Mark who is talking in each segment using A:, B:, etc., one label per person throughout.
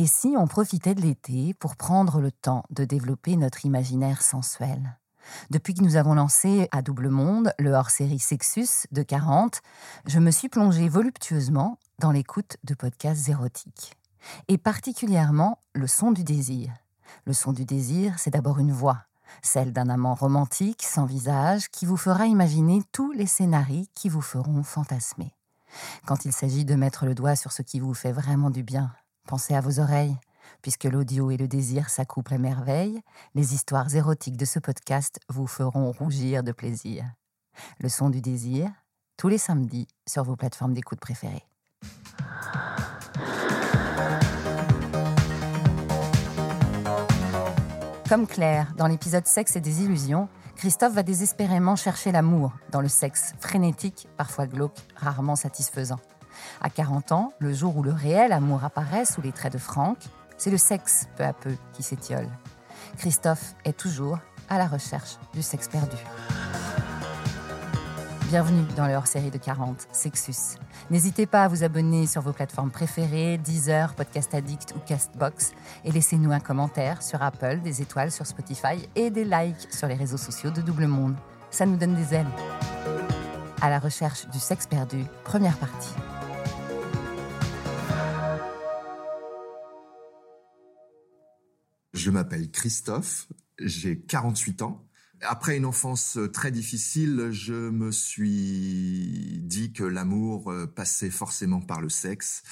A: Et si on profitait de l'été pour prendre le temps de développer notre imaginaire sensuel? Depuis que nous avons lancé à Double Monde le hors-série Sexus de 40, je me suis plongée voluptueusement dans l'écoute de podcasts érotiques. Et particulièrement le son du désir. Le son du désir, c'est d'abord une voix, celle d'un amant romantique sans visage qui vous fera imaginer tous les scénarios qui vous feront fantasmer. Quand il s'agit de mettre le doigt sur ce qui vous fait vraiment du bien, pensez à vos oreilles, Puisque l'audio et le désir s'accouplent à merveille, les histoires érotiques de ce podcast vous feront rougir de plaisir. Le son du désir, tous les samedis sur vos plateformes d'écoute préférées. Comme Claire, dans l'épisode Sexe et des illusions, Christophe va désespérément chercher l'amour dans le sexe frénétique, parfois glauque, rarement satisfaisant. À 40 ans, le jour où le réel amour apparaît sous les traits de Franck, c'est le sexe, peu à peu, qui s'étiole. Christophe est toujours à la recherche du sexe perdu. Bienvenue dans leur série de 40, Sexus. N'hésitez pas à vous abonner sur vos plateformes préférées, Deezer, Podcast Addict ou Castbox, et laissez-nous un commentaire sur Apple, des étoiles sur Spotify et des likes sur les réseaux sociaux de Double Monde. Ça nous donne des ailes. À la recherche du sexe perdu, première partie.
B: Je m'appelle Christophe, j'ai 48 ans. Après une enfance très difficile, je me suis dit que l'amour euh, passait forcément par le sexe.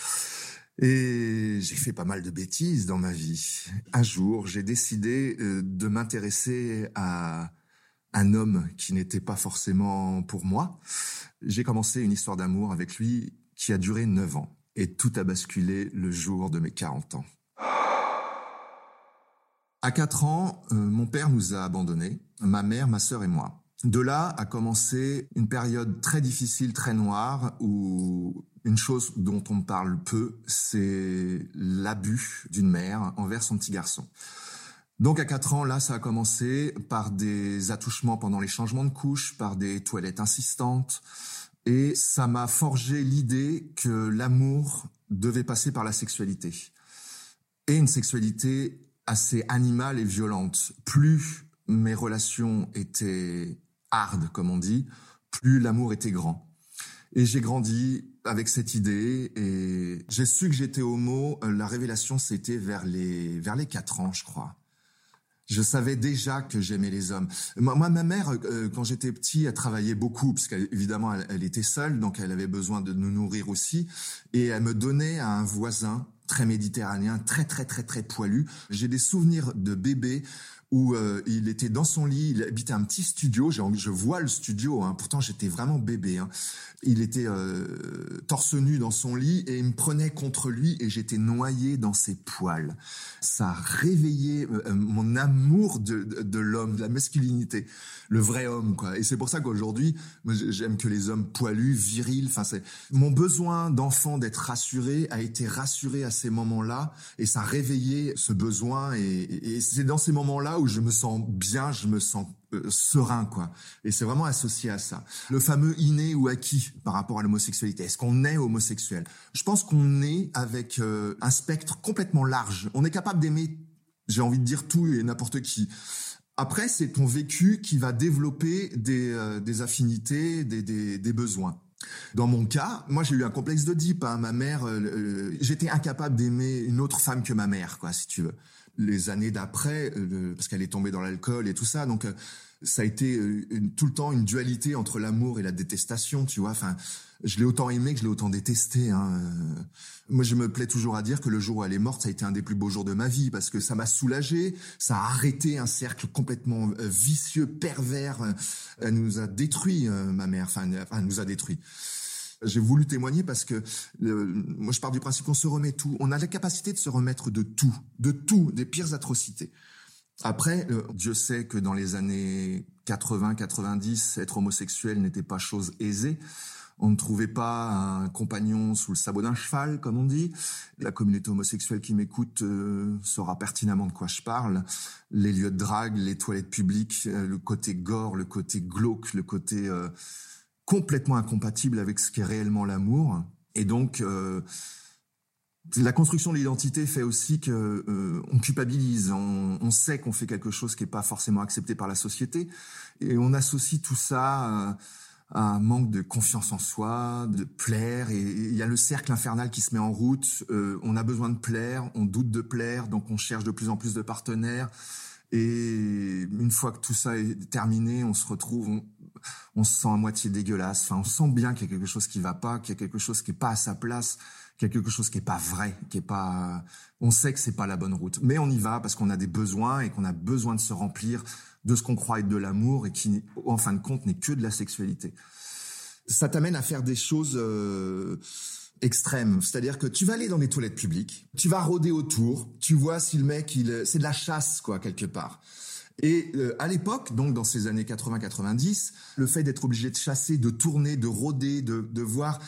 B: Et j'ai fait pas mal de bêtises dans ma vie. Un jour, j'ai décidé euh, de m'intéresser à un homme qui n'était pas forcément pour moi. J'ai commencé une histoire d'amour avec lui qui a duré 9 ans. Et tout a basculé le jour de mes 40 ans. À 4 ans, euh, mon père nous a abandonnés, ma mère, ma sœur et moi. De là a commencé une période très difficile, très noire, où une chose dont on parle peu, c'est l'abus d'une mère envers son petit garçon. Donc à 4 ans, là, ça a commencé par des attouchements pendant les changements de couches, par des toilettes insistantes, et ça m'a forgé l'idée que l'amour devait passer par la sexualité. Et une sexualité assez animale et violente. Plus mes relations étaient hard, comme on dit, plus l'amour était grand. Et j'ai grandi avec cette idée et j'ai su que j'étais homo. Euh, la révélation, c'était vers les, vers les 4 ans, je crois. Je savais déjà que j'aimais les hommes. Moi, ma mère, euh, quand j'étais petit, elle travaillait beaucoup, parce qu'évidemment, elle était seule, donc elle avait besoin de nous nourrir aussi. Et elle me donnait à un voisin très méditerranéen, très très très très poilu. J'ai des souvenirs de bébé où euh, il était dans son lit, il habitait un petit studio, je vois le studio, hein, pourtant j'étais vraiment bébé. Hein. Il était euh, torse nu dans son lit et il me prenait contre lui et j'étais noyé dans ses poils. Ça a réveillé euh, mon amour de, de, l'homme, de la masculinité, le vrai homme. quoi. Et c'est pour ça qu'aujourd'hui, j'aime que les hommes poilus, virils, enfin c'est mon besoin d'enfant d'être rassuré a été rassuré à ces moments-là et ça a réveillé ce besoin et, et c'est dans ces moments-là où je me sens bien, je me sens euh, serein, quoi. Et c'est vraiment associé à ça. Le fameux inné ou acquis par rapport à l'homosexualité. Est-ce qu'on est homosexuel? Je pense qu'on est avec euh, un spectre complètement large. On est capable d'aimer, j'ai envie de dire tout et n'importe qui. Après, c'est ton vécu qui va développer des, euh, affinités, des, besoins. Dans mon cas, moi j'ai eu un complexe d'Oedipe. Hein. Ma mère, j'étais incapable d'aimer une autre femme que ma mère, quoi, si tu veux les années d'après, euh, parce qu'elle est tombée dans l'alcool et tout ça. Donc, euh, ça a été euh, tout le temps une dualité entre l'amour et la détestation, tu vois. Enfin, je l'ai autant aimé que je l'ai autant détesté. Hein. Moi, je me plais toujours à dire que le jour où elle est morte, ça a été un des plus beaux jours de ma vie parce que ça m'a soulagé, ça a arrêté un cercle complètement vicieux, pervers. Elle nous a détruit, ma mère. Enfin, elle nous a détruit. J'ai voulu témoigner parce que moi je pars du principe qu'on se remet tout. On a la capacité de se remettre de tout, de tout, des pires atrocités. Après, euh, Dieu sait que dans les années 80-90, être homosexuel n'était pas chose aisée. On ne trouvait pas un compagnon sous le sabot d'un cheval, comme on dit. La communauté homosexuelle qui m'écoute euh, saura pertinemment de quoi je parle. Les lieux de drague, les toilettes publiques, euh, le côté gore, le côté glauque, le côté complètement incompatible avec ce qu'est réellement l'amour. Et donc, euh, La construction de l'identité fait aussi que euh, on culpabilise, on, on sait qu'on fait quelque chose qui n'est pas forcément accepté par la société, et on associe tout ça à un manque de confiance en soi, de plaire, et il y a le cercle infernal qui se met en route. Euh, on a besoin de plaire, on doute de plaire, donc on cherche de plus en plus de partenaires. Et une fois que tout ça est terminé, on se retrouve, on se sent à moitié dégueulasse. On sent bien qu'il y a quelque chose qui va pas, qu'il y a quelque chose qui est pas à sa place, qu'il y a quelque chose qui est pas vrai, qui est pas. On sait que c'est pas la bonne route, mais on y va parce qu'on a des besoins et qu'on a besoin de se remplir de ce qu'on croit être de l'amour et qui, en fin de compte, n'est que de la sexualité. Ça t'amène à faire des choses. Euh, extrêmes. C'est-à-dire que tu vas aller dans les toilettes publiques, tu vas rôder autour, tu vois si le mec, c'est de la chasse, quoi, quelque part. Et euh, à l'époque, donc dans ces années 80-90, le fait d'être obligé de chasser, de tourner, de rôder, de, voir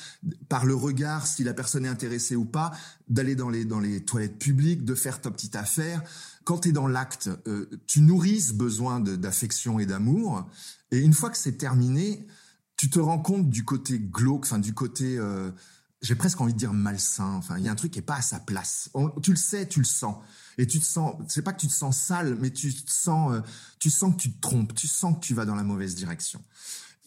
B: par le regard si la personne est intéressée ou pas, d'aller dans les, dans les toilettes publiques, de faire ta petite affaire, quand tu es dans l'acte, euh, tu nourris ce besoin d'affection et d'amour, et une fois que c'est terminé, tu te rends compte du côté glauque, enfin du côté... Euh, j'ai presque envie de dire malsain. Enfin, il y a un truc qui est pas à sa place. tu le sais, tu le sens, et tu te sens. C'est pas que tu te sens sale, mais tu te sens, euh, tu sens que tu te trompes, tu sens que tu vas dans la mauvaise direction.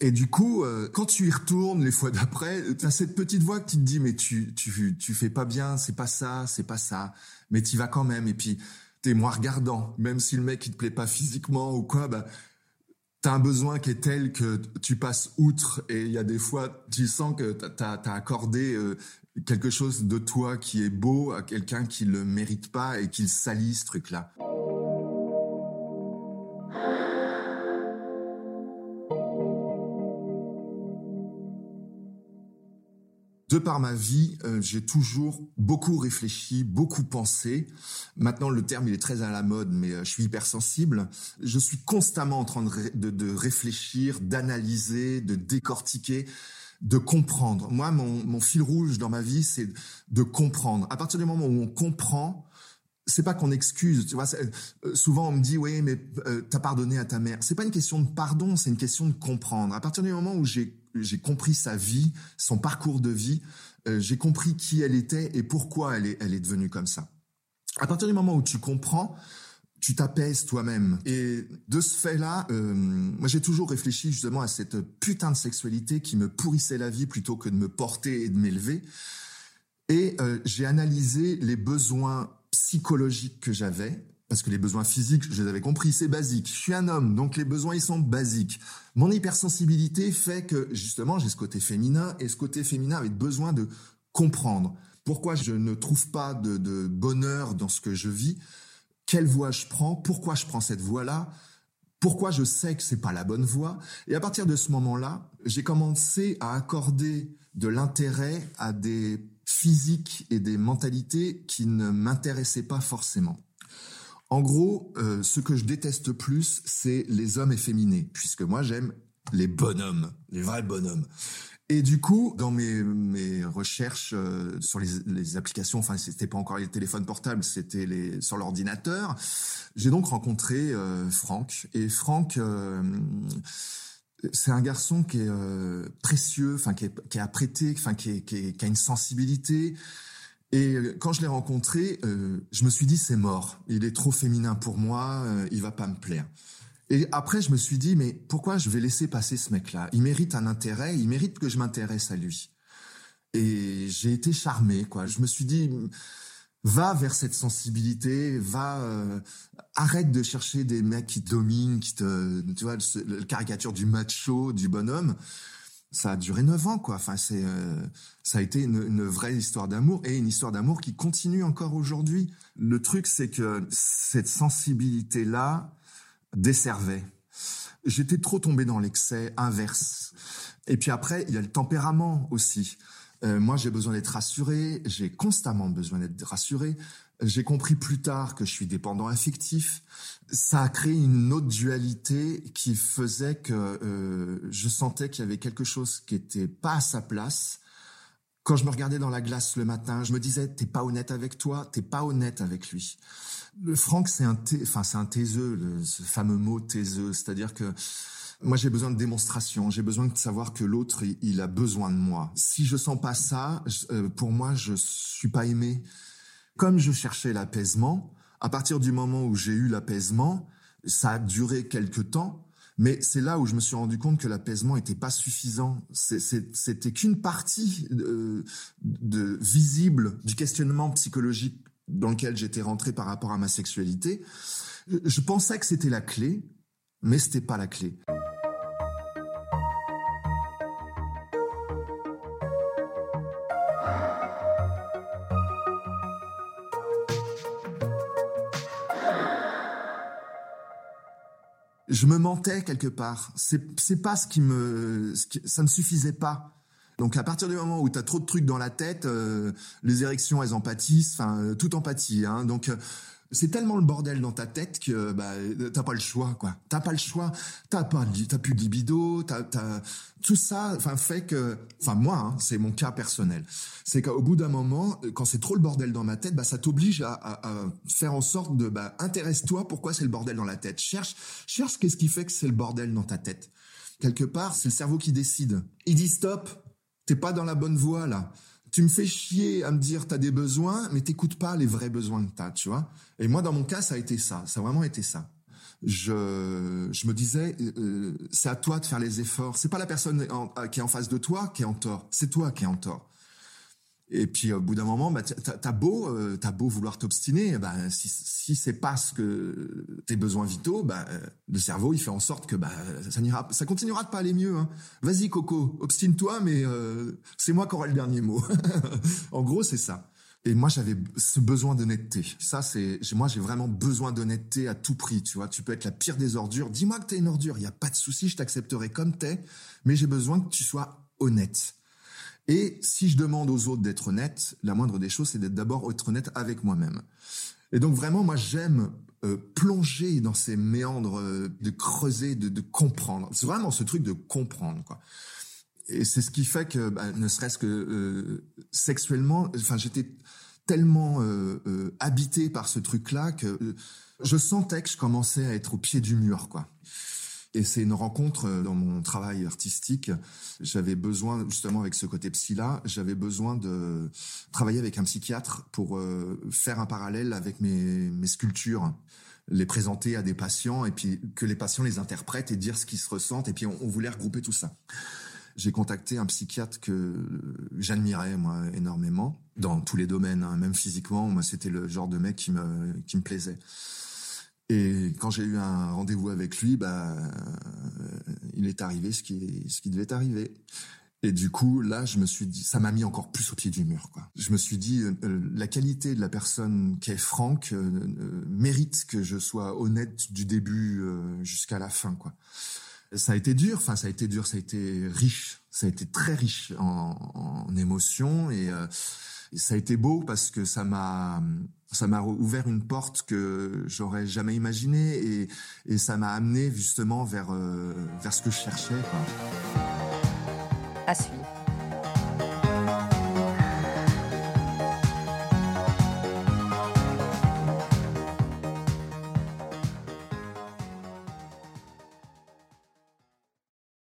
B: Et du coup, euh, quand tu y retournes les fois d'après, tu as cette petite voix qui te dit mais tu tu tu fais pas bien, c'est pas ça, c'est pas ça, mais tu vas quand même. Et puis t'es moins regardant, même si le mec il te plaît pas physiquement ou quoi, bah t'as un besoin qui est tel que tu passes outre et il y a des fois tu sens que t'as as accordé euh, quelque chose de toi qui est beau à quelqu'un qui le mérite pas et qui salit ce truc là. De par ma vie, euh, j'ai toujours beaucoup réfléchi, beaucoup pensé. Maintenant, le terme il est très à la mode, mais euh, je suis hypersensible. Je suis constamment en train de, réfléchir, d'analyser, de décortiquer, de comprendre. Moi, mon, fil rouge dans ma vie, c'est de comprendre. À partir du moment où on comprend, c'est pas qu'on excuse, tu vois. Euh, souvent on me dit oui, mais t'as pardonné à ta mère. C'est pas une question de pardon, c'est une question de comprendre. À partir du moment où j'ai j'ai compris sa vie, son parcours de vie, euh, j'ai compris qui elle était et pourquoi elle est elle est devenue comme ça. À partir du moment où tu comprends, tu t'apaises toi-même. Et de ce fait-là, euh, moi j'ai toujours réfléchi justement à cette putain de sexualité qui me pourrissait la vie plutôt que de me porter et de m'élever. Et euh, j'ai analysé les besoins psychologiques que j'avais, parce que les besoins physiques, je les avais compris, c'est basique. Je suis un homme, donc les besoins, ils sont basiques. Mon hypersensibilité fait que, justement, j'ai ce côté féminin, et ce côté féminin avait besoin de comprendre pourquoi je ne trouve pas de, de bonheur dans ce que je vis, quelle voie je prends, pourquoi je prends cette voie-là, pourquoi je sais que c'est pas la bonne voie. Et à partir de ce moment-là, j'ai commencé à accorder de l'intérêt à des physiques et des mentalités qui ne m'intéressaient pas forcément. En gros, euh, ce que je déteste plus, c'est les hommes efféminés, puisque moi j'aime les bonhommes, les vrais bonhommes. Et du coup, dans mes, mes recherches euh, sur les, applications, enfin c'était pas encore les téléphones portables, c'était les sur l'ordinateur, j'ai donc rencontré euh, Franck. Et Franck, c'est un garçon qui est euh, précieux, enfin qui est, qui est apprêté, enfin qui, a une sensibilité. Et euh, quand je l'ai rencontré, euh, je me suis dit c'est mort. Il est trop féminin pour moi, euh, il va pas me plaire. Et après, je me suis dit mais pourquoi je vais laisser passer ce mec-là? Il mérite un intérêt, il mérite que je m'intéresse à lui. Et j'ai été charmé, quoi. Je me suis dit va vers cette sensibilité, va euh, arrête de chercher des mecs qui dominent, qui te tu vois le, caricature du macho, du bonhomme. Ça a duré neuf ans quoi. Enfin c'est euh, ça a été une, vraie histoire d'amour et une histoire d'amour qui continue encore aujourd'hui. Le truc c'est que cette sensibilité là desservait. J'étais trop tombé dans l'excès inverse. Et puis après il y a le tempérament aussi. Euh, moi, j'ai besoin d'être rassuré. J'ai constamment besoin d'être rassuré. J'ai compris plus tard que je suis dépendant affectif. Ça a créé une autre dualité qui faisait que euh, je sentais qu'il y avait quelque chose qui était pas à sa place. Quand je me regardais dans la glace le matin, je me disais t'es pas honnête avec toi, t'es pas honnête avec lui. Le Franck, c'est un, enfin c'est un taiseux, ce fameux mot taiseux, c'est-à-dire que moi, j'ai besoin de démonstration. J'ai besoin de savoir que l'autre, il, a besoin de moi. Si je sens pas ça, euh, pour moi, je suis pas aimé. Comme je cherchais l'apaisement, à partir du moment où j'ai eu l'apaisement, ça a duré quelques temps, mais c'est là où je me suis rendu compte que l'apaisement n'était pas suffisant. C'était qu'une partie de, visible du questionnement psychologique dans lequel j'étais rentré par rapport à ma sexualité. Je pensais que c'était la clé, mais c'était pas la clé. Je me mentais quelque part. C'est pas ce qui me ça ne suffisait pas. Donc à partir du moment où tu as trop de trucs dans la tête, euh, les érections elles empâtissent, enfin euh, tout empathie. Hein. Donc euh, c'est tellement le bordel dans ta tête que bah t'as pas le choix quoi. T'as pas le choix. T'as pas t'as plus de libido. T'as tout ça. Enfin fait que enfin moi hein, c'est mon cas personnel. C'est qu'au bout d'un moment quand c'est trop le bordel dans ma tête bah ça t'oblige à, faire en sorte de bah intéresse-toi pourquoi c'est le bordel dans la tête. Cherche cherche qu'est-ce qui fait que c'est le bordel dans ta tête. Quelque part c'est le cerveau qui décide. Il dit stop. T'es pas dans la bonne voie là tu me fais chier à me dire t'as des besoins, mais t'écoutes pas les vrais besoins que t'as, tu vois. Et moi, dans mon cas, ça a été ça. Ça a vraiment été ça. Je, je me disais, euh, c'est à toi de faire les efforts. C'est pas la personne qui est en face de toi qui est en tort. C'est toi qui es en tort. Et puis au bout d'un moment, bah, t'as beau, euh, beau vouloir t'obstiner, bah, si, si c'est pas ce que tes besoins vitaux, bah, le cerveau il fait en sorte que bah, ça n'ira, ça continuera de pas aller mieux. Hein. Vas-y Coco, obstine-toi, mais euh, c'est moi qui aurai le dernier mot. en gros, c'est ça. Et moi, j'avais ce besoin d'honnêteté. Ça, c'est moi, j'ai vraiment besoin d'honnêteté à tout prix. Tu vois, tu peux être la pire des ordures. Dis-moi que t'es une ordure, il y a pas de souci, je t'accepterai comme t'es, mais j'ai besoin que tu sois honnête. Et si je demande aux autres d'être honnêtes, la moindre des choses, c'est d'être d'abord être honnête avec moi-même. Et donc vraiment, moi, j'aime euh, plonger dans ces méandres, euh, de creuser, de, de comprendre. C'est vraiment ce truc de comprendre, quoi. Et c'est ce qui fait que, bah, ne serait-ce que euh, sexuellement, enfin, j'étais tellement habité par ce truc-là que je sentais que je commençais à être au pied du mur, quoi. Et c'est une rencontre euh, dans mon travail artistique. J'avais besoin, justement avec ce côté psy-là, j'avais besoin de travailler avec un psychiatre pour euh, faire un parallèle avec mes, sculptures les présenter à des patients et puis que les patients les interprètent et dire ce qu'ils se ressentent et puis on, voulait regrouper tout ça. J'ai contacté un psychiatre que j'admirais moi énormément dans tous les domaines, hein, même physiquement. Moi, c'était le genre de mec qui me qui me plaisait. Et quand j'ai eu un rendez-vous avec lui, bah, euh, il est arrivé ce qui, ce qui devait arriver. Et du coup, là, je me suis dit, ça m'a mis encore plus au pied du mur. Je me suis dit, euh, euh, la qualité de la personne qui est Franck mérite que je sois honnête du début jusqu'à la fin. Ça a été dur, enfin ça a été dur, ça a été riche, ça a été très riche en, en émotions ça a été beau parce que ça m'a ça m'a ouvert une porte que j'aurais jamais imaginée et, et ça m'a amené justement vers, euh, vers ce que je cherchais.
A: À suivre.